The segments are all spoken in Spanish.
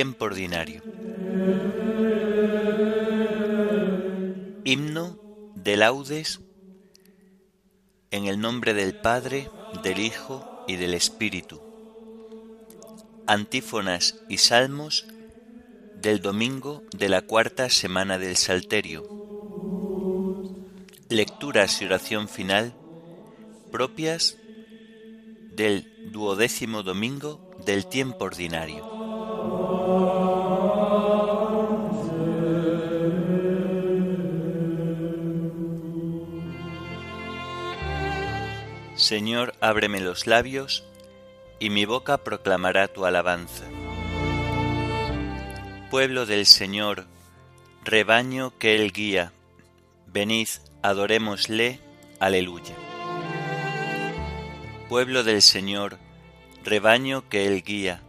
tiempo ordinario. Himno de laudes en el nombre del Padre, del Hijo y del Espíritu. Antífonas y salmos del domingo de la cuarta semana del Salterio. Lecturas y oración final propias del duodécimo domingo del tiempo ordinario. Señor, ábreme los labios, y mi boca proclamará tu alabanza pueblo del Señor, rebaño que Él guía, venid, adorémosle, aleluya. Pueblo del Señor, rebaño que Él guía,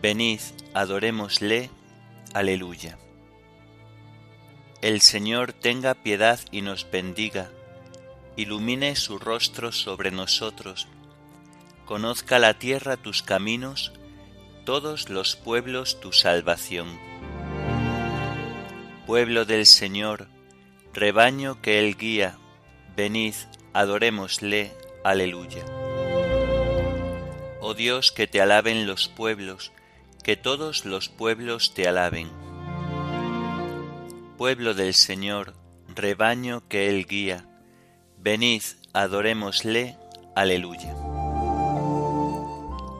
venid, adorémosle, aleluya. El Señor tenga piedad y nos bendiga, ilumine su rostro sobre nosotros, conozca la tierra tus caminos, todos los pueblos tu salvación. Pueblo del Señor, rebaño que Él guía, venid, adorémosle, aleluya. Oh Dios, que te alaben los pueblos, que todos los pueblos te alaben. Pueblo del Señor, rebaño que Él guía, venid, adorémosle, aleluya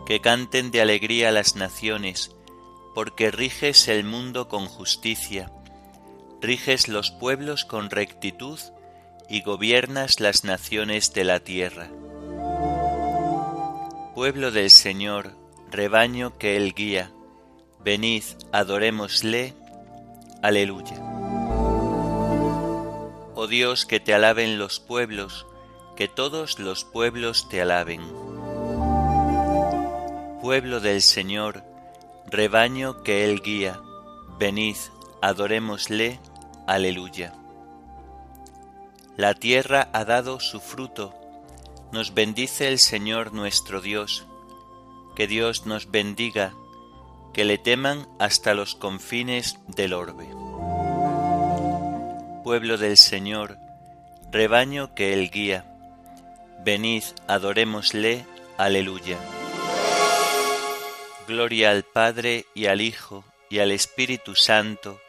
que canten de alegría las naciones, porque riges el mundo con justicia, riges los pueblos con rectitud y gobiernas las naciones de la tierra. Pueblo del Señor, rebaño que Él guía, venid, adorémosle, aleluya. Oh Dios, que te alaben los pueblos, que todos los pueblos te alaben pueblo del Señor, rebaño que Él guía, venid, adorémosle, aleluya. La tierra ha dado su fruto, nos bendice el Señor nuestro Dios, que Dios nos bendiga, que le teman hasta los confines del orbe. Pueblo del Señor, rebaño que Él guía, venid, adorémosle, aleluya. Gloria al Padre y al Hijo y al Espíritu Santo,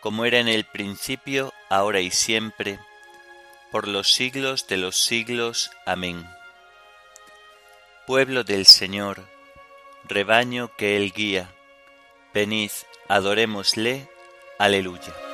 como era en el principio, ahora y siempre, por los siglos de los siglos. Amén. Pueblo del Señor, rebaño que Él guía, venid, adorémosle. Aleluya.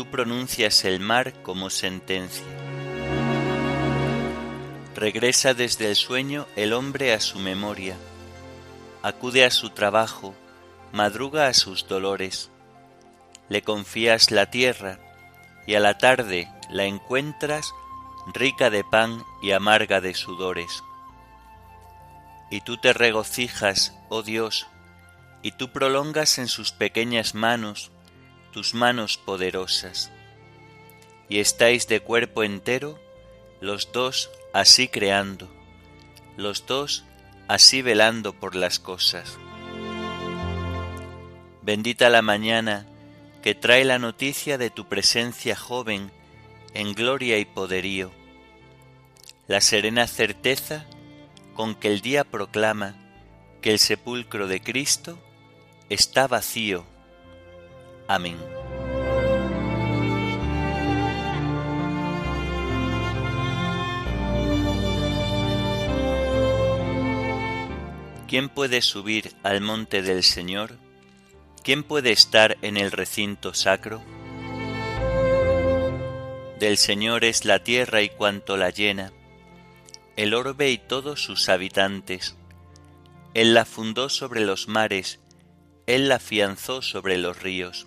tú pronuncias el mar como sentencia. Regresa desde el sueño el hombre a su memoria, acude a su trabajo, madruga a sus dolores. Le confías la tierra y a la tarde la encuentras rica de pan y amarga de sudores. Y tú te regocijas, oh Dios, y tú prolongas en sus pequeñas manos tus manos poderosas. Y estáis de cuerpo entero, los dos así creando, los dos así velando por las cosas. Bendita la mañana que trae la noticia de tu presencia joven en gloria y poderío, la serena certeza con que el día proclama que el sepulcro de Cristo está vacío Amén. ¿Quién puede subir al monte del Señor? ¿Quién puede estar en el recinto sacro? Del Señor es la tierra y cuanto la llena, el orbe y todos sus habitantes. Él la fundó sobre los mares, Él la afianzó sobre los ríos.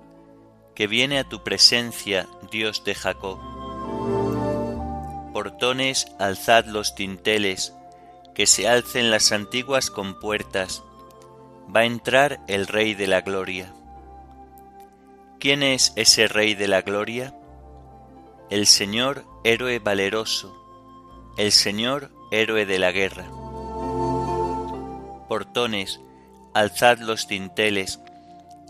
que viene a tu presencia, Dios de Jacob. Portones, alzad los tinteles, que se alcen las antiguas compuertas, va a entrar el Rey de la Gloria. ¿Quién es ese Rey de la Gloria? El Señor héroe valeroso, el Señor héroe de la guerra. Portones, alzad los dinteles,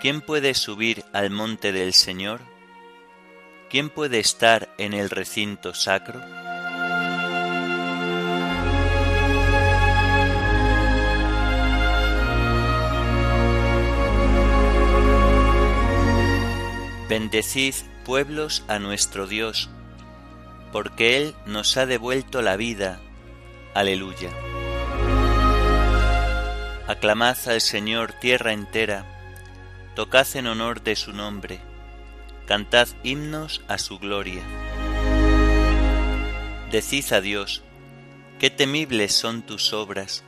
¿Quién puede subir al monte del Señor? ¿Quién puede estar en el recinto sacro? Bendecid pueblos a nuestro Dios, porque Él nos ha devuelto la vida. Aleluya. Aclamad al Señor tierra entera, tocad en honor de su nombre, cantad himnos a su gloria. Decid a Dios, qué temibles son tus obras,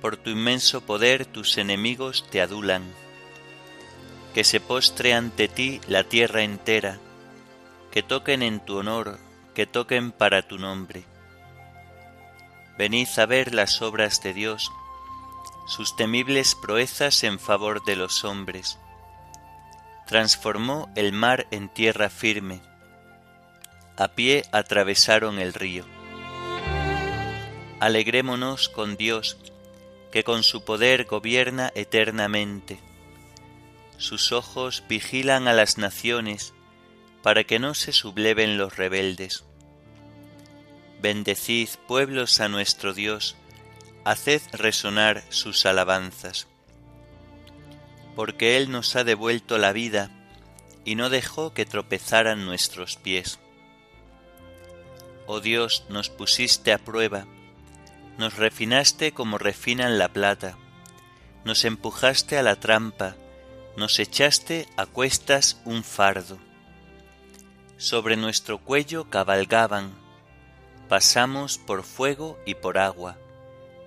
por tu inmenso poder tus enemigos te adulan que se postre ante ti la tierra entera, que toquen en tu honor, que toquen para tu nombre. Venid a ver las obras de Dios, sus temibles proezas en favor de los hombres. Transformó el mar en tierra firme, a pie atravesaron el río. Alegrémonos con Dios, que con su poder gobierna eternamente sus ojos vigilan a las naciones para que no se subleven los rebeldes. Bendecid pueblos a nuestro Dios, haced resonar sus alabanzas. Porque Él nos ha devuelto la vida y no dejó que tropezaran nuestros pies. Oh Dios, nos pusiste a prueba, nos refinaste como refinan la plata, nos empujaste a la trampa, nos echaste a cuestas un fardo. Sobre nuestro cuello cabalgaban, pasamos por fuego y por agua,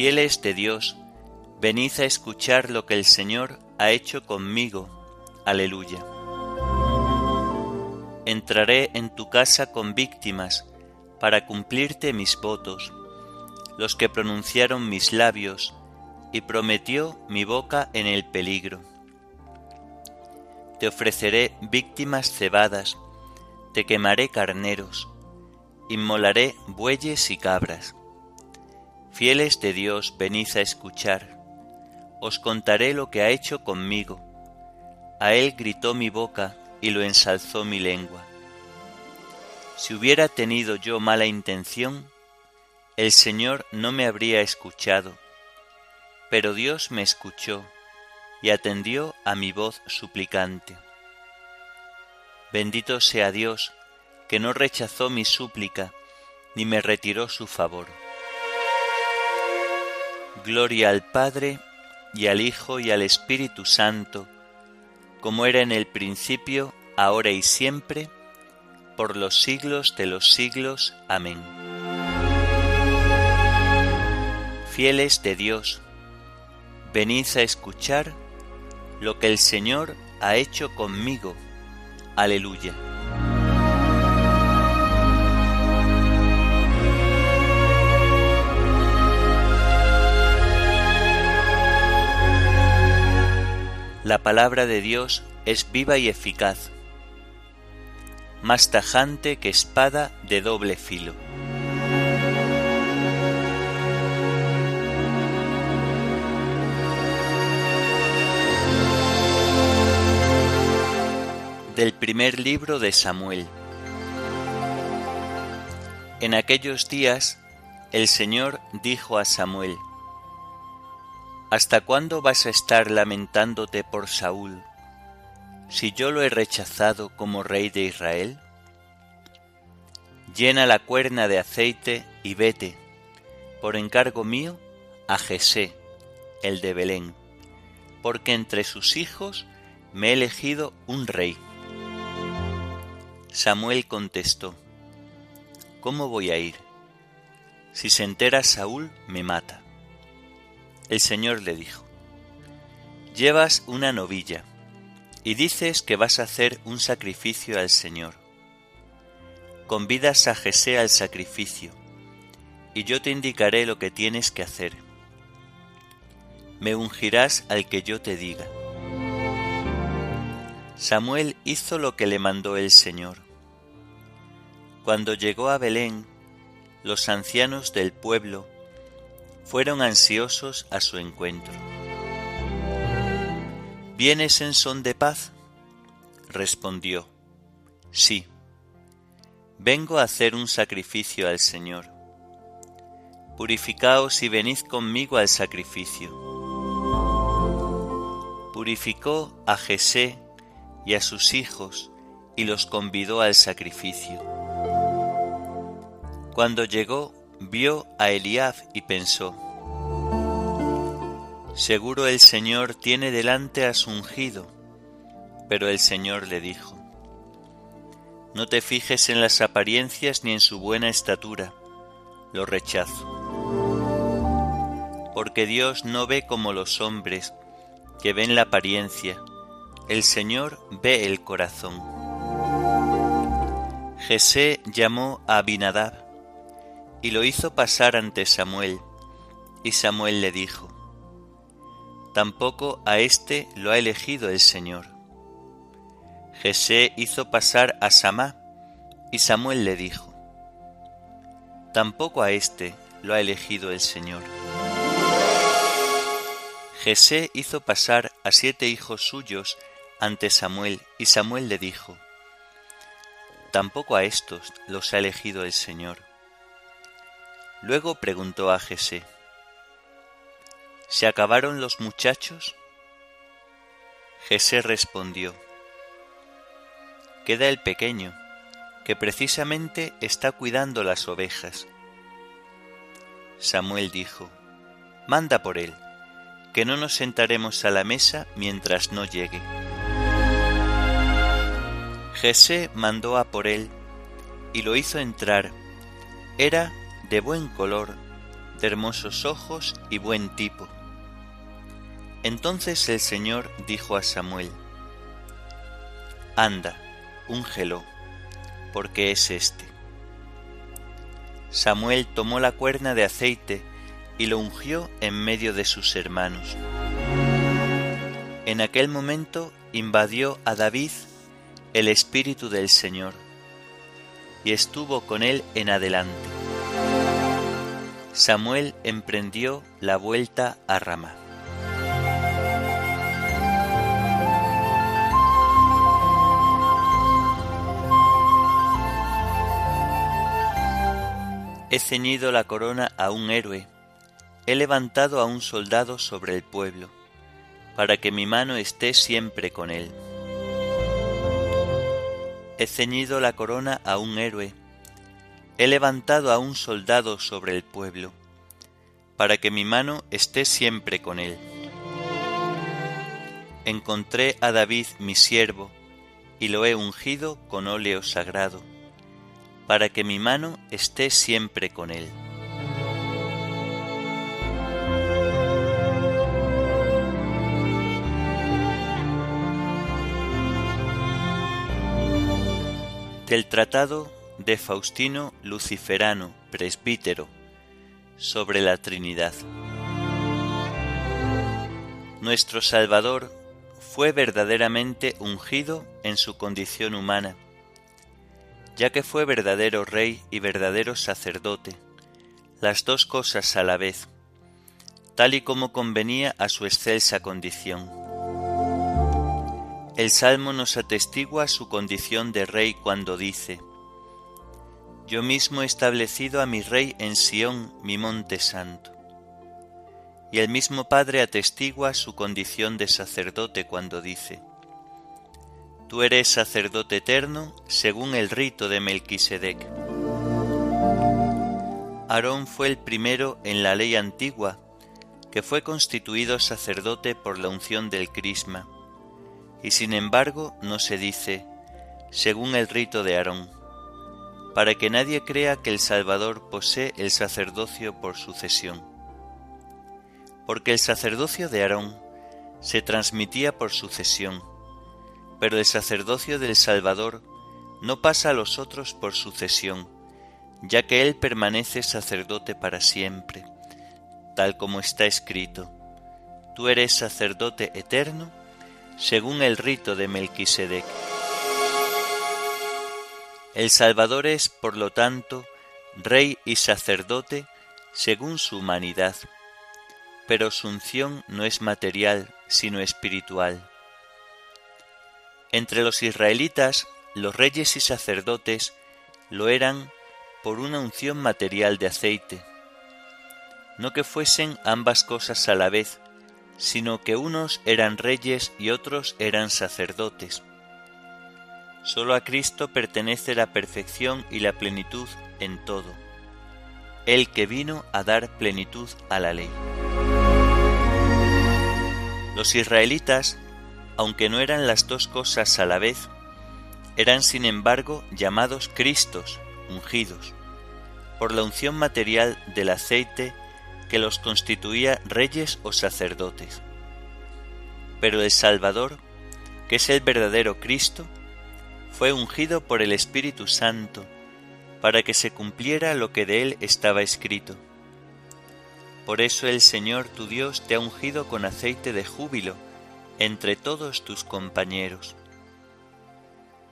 Fieles de Dios, venid a escuchar lo que el Señor ha hecho conmigo. Aleluya. Entraré en tu casa con víctimas, para cumplirte mis votos, los que pronunciaron mis labios, y prometió mi boca en el peligro. Te ofreceré víctimas cebadas, te quemaré carneros, inmolaré bueyes y cabras. Fieles de Dios, venid a escuchar, os contaré lo que ha hecho conmigo. A él gritó mi boca y lo ensalzó mi lengua. Si hubiera tenido yo mala intención, el Señor no me habría escuchado, pero Dios me escuchó y atendió a mi voz suplicante. Bendito sea Dios, que no rechazó mi súplica, ni me retiró su favor. Gloria al Padre, y al Hijo, y al Espíritu Santo, como era en el principio, ahora y siempre, por los siglos de los siglos. Amén. Fieles de Dios, venid a escuchar lo que el Señor ha hecho conmigo. Aleluya. La palabra de Dios es viva y eficaz más tajante que espada de doble filo. Del primer libro de Samuel. En aquellos días el Señor dijo a Samuel, ¿Hasta cuándo vas a estar lamentándote por Saúl? si yo lo he rechazado como rey de Israel? Llena la cuerna de aceite y vete, por encargo mío, a Jesé, el de Belén, porque entre sus hijos me he elegido un rey. Samuel contestó, ¿Cómo voy a ir? Si se entera Saúl, me mata. El Señor le dijo, Llevas una novilla y dices que vas a hacer un sacrificio al Señor. Convidas a Jesé al sacrificio, y yo te indicaré lo que tienes que hacer. Me ungirás al que yo te diga. Samuel hizo lo que le mandó el Señor. Cuando llegó a Belén, los ancianos del pueblo fueron ansiosos a su encuentro. ¿Vienes en son de paz? Respondió, Sí, vengo a hacer un sacrificio al Señor. Purificaos y venid conmigo al sacrificio. Purificó a Jesé y a sus hijos y los convidó al sacrificio. Cuando llegó, vio a Eliab y pensó, Seguro el Señor tiene delante a su ungido. Pero el Señor le dijo, No te fijes en las apariencias ni en su buena estatura, lo rechazo. Porque Dios no ve como los hombres, que ven la apariencia, el Señor ve el corazón. Jesé llamó a Abinadab y lo hizo pasar ante Samuel, y Samuel le dijo, tampoco a éste lo ha elegido el Señor. Jesé hizo pasar a Samá, y Samuel le dijo, Tampoco a éste lo ha elegido el Señor. Jesé hizo pasar a siete hijos suyos ante Samuel, y Samuel le dijo, Tampoco a estos los ha elegido el Señor. Luego preguntó a Jesé, ¿Se acabaron los muchachos? Jesé respondió, Queda el pequeño, que precisamente está cuidando las ovejas. Samuel dijo, Manda por él, que no nos sentaremos a la mesa mientras no llegue. Jesé mandó a por él y lo hizo entrar. Era de buen color, de hermosos ojos y buen tipo. Entonces el Señor dijo a Samuel, Anda, úngelo, porque es este. Samuel tomó la cuerna de aceite y lo ungió en medio de sus hermanos. En aquel momento invadió a David el Espíritu del Señor, y estuvo con él en adelante. Samuel emprendió la vuelta a Ramá. He ceñido la corona a un héroe, he levantado a un soldado sobre el pueblo, para que mi mano esté siempre con él. He ceñido la corona a un héroe, he levantado a un soldado sobre el pueblo, para que mi mano esté siempre con él. Encontré a David mi siervo, y lo he ungido con óleo sagrado, para que mi mano esté siempre con él. Del Tratado de Faustino Luciferano, presbítero, sobre la Trinidad. Nuestro Salvador fue verdaderamente ungido en su condición humana, ya que fue verdadero rey y verdadero sacerdote, las dos cosas a la vez, tal y como convenía a su excelsa condición. El Salmo nos atestigua su condición de rey cuando dice, Yo mismo he establecido a mi rey en Sión, mi monte santo. Y el mismo Padre atestigua su condición de sacerdote cuando dice, Tú eres sacerdote eterno según el rito de Melquisedec. Aarón fue el primero en la ley antigua que fue constituido sacerdote por la unción del crisma, y sin embargo no se dice, según el rito de Aarón, para que nadie crea que el Salvador posee el sacerdocio por sucesión porque el sacerdocio de Aarón se transmitía por sucesión, pero el sacerdocio del Salvador no pasa a los otros por sucesión, ya que Él permanece sacerdote para siempre, tal como está escrito, Tú eres sacerdote eterno, según el rito de Melquisedec. El Salvador es, por lo tanto, rey y sacerdote según su humanidad pero su unción no es material, sino espiritual. Entre los israelitas, los reyes y sacerdotes lo eran por una unción material de aceite, no que fuesen ambas cosas a la vez, sino que unos eran reyes y otros eran sacerdotes. Solo a Cristo pertenece la perfección y la plenitud en todo, el que vino a dar plenitud a la ley. Los israelitas, aunque no eran las dos cosas a la vez, eran sin embargo llamados Cristos, ungidos, por la unción material del aceite que los constituía reyes o sacerdotes. Pero el Salvador, que es el verdadero Cristo, fue ungido por el Espíritu Santo para que se cumpliera lo que de él estaba escrito por eso el Señor tu Dios te ha ungido con aceite de júbilo entre todos tus compañeros.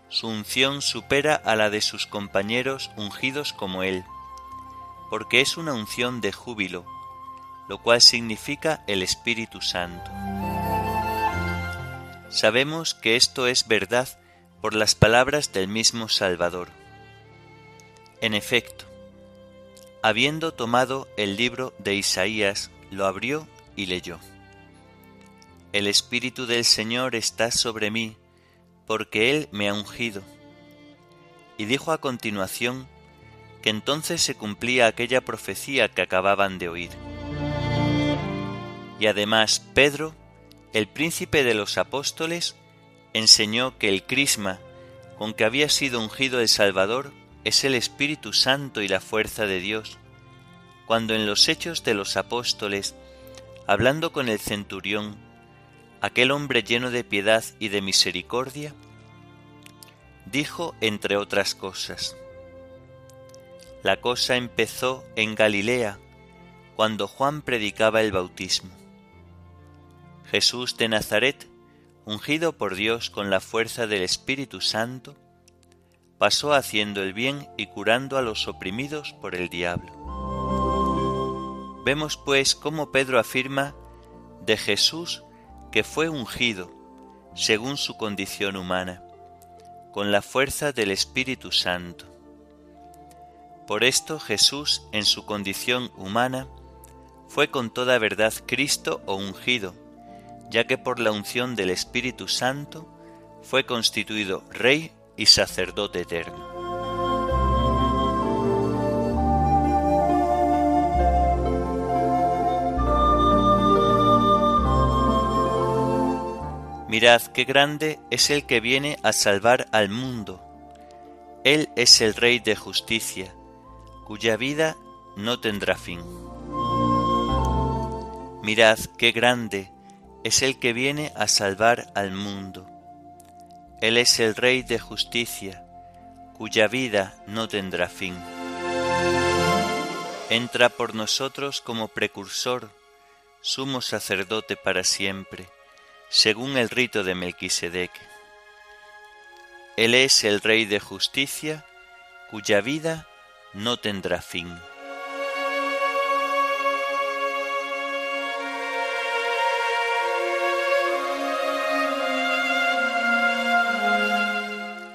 Su unción supera a la de sus compañeros ungidos como Él, porque es una unción de júbilo, lo cual significa el Espíritu Santo. Sabemos que esto es verdad por las palabras del mismo Salvador. En efecto, Habiendo tomado el libro de Isaías, lo abrió y leyó. El Espíritu del Señor está sobre mí, porque Él me ha ungido. Y dijo a continuación que entonces se cumplía aquella profecía que acababan de oír. Y además Pedro, el príncipe de los apóstoles, enseñó que el crisma con que había sido ungido el Salvador es el Espíritu Santo y la fuerza de Dios, cuando en los hechos de los apóstoles, hablando con el centurión, aquel hombre lleno de piedad y de misericordia, dijo entre otras cosas, La cosa empezó en Galilea, cuando Juan predicaba el bautismo. Jesús de Nazaret, ungido por Dios con la fuerza del Espíritu Santo, pasó haciendo el bien y curando a los oprimidos por el diablo. Vemos pues cómo Pedro afirma de Jesús que fue ungido, según su condición humana, con la fuerza del Espíritu Santo. Por esto Jesús, en su condición humana, fue con toda verdad Cristo o ungido, ya que por la unción del Espíritu Santo fue constituido Rey y sacerdote eterno. Mirad qué grande es el que viene a salvar al mundo. Él es el Rey de justicia, cuya vida no tendrá fin. Mirad qué grande es el que viene a salvar al mundo. Él es el Rey de justicia, cuya vida no tendrá fin. Entra por nosotros como precursor, sumo sacerdote para siempre según el rito de Melquisedec. Él es el Rey de justicia, cuya vida no tendrá fin.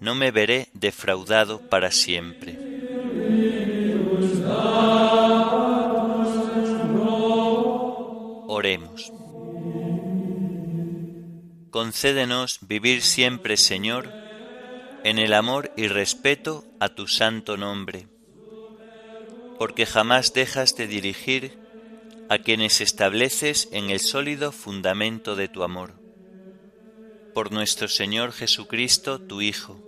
no me veré defraudado para siempre. Oremos. Concédenos vivir siempre, Señor, en el amor y respeto a tu santo nombre, porque jamás dejas de dirigir a quienes estableces en el sólido fundamento de tu amor. Por nuestro Señor Jesucristo, tu Hijo,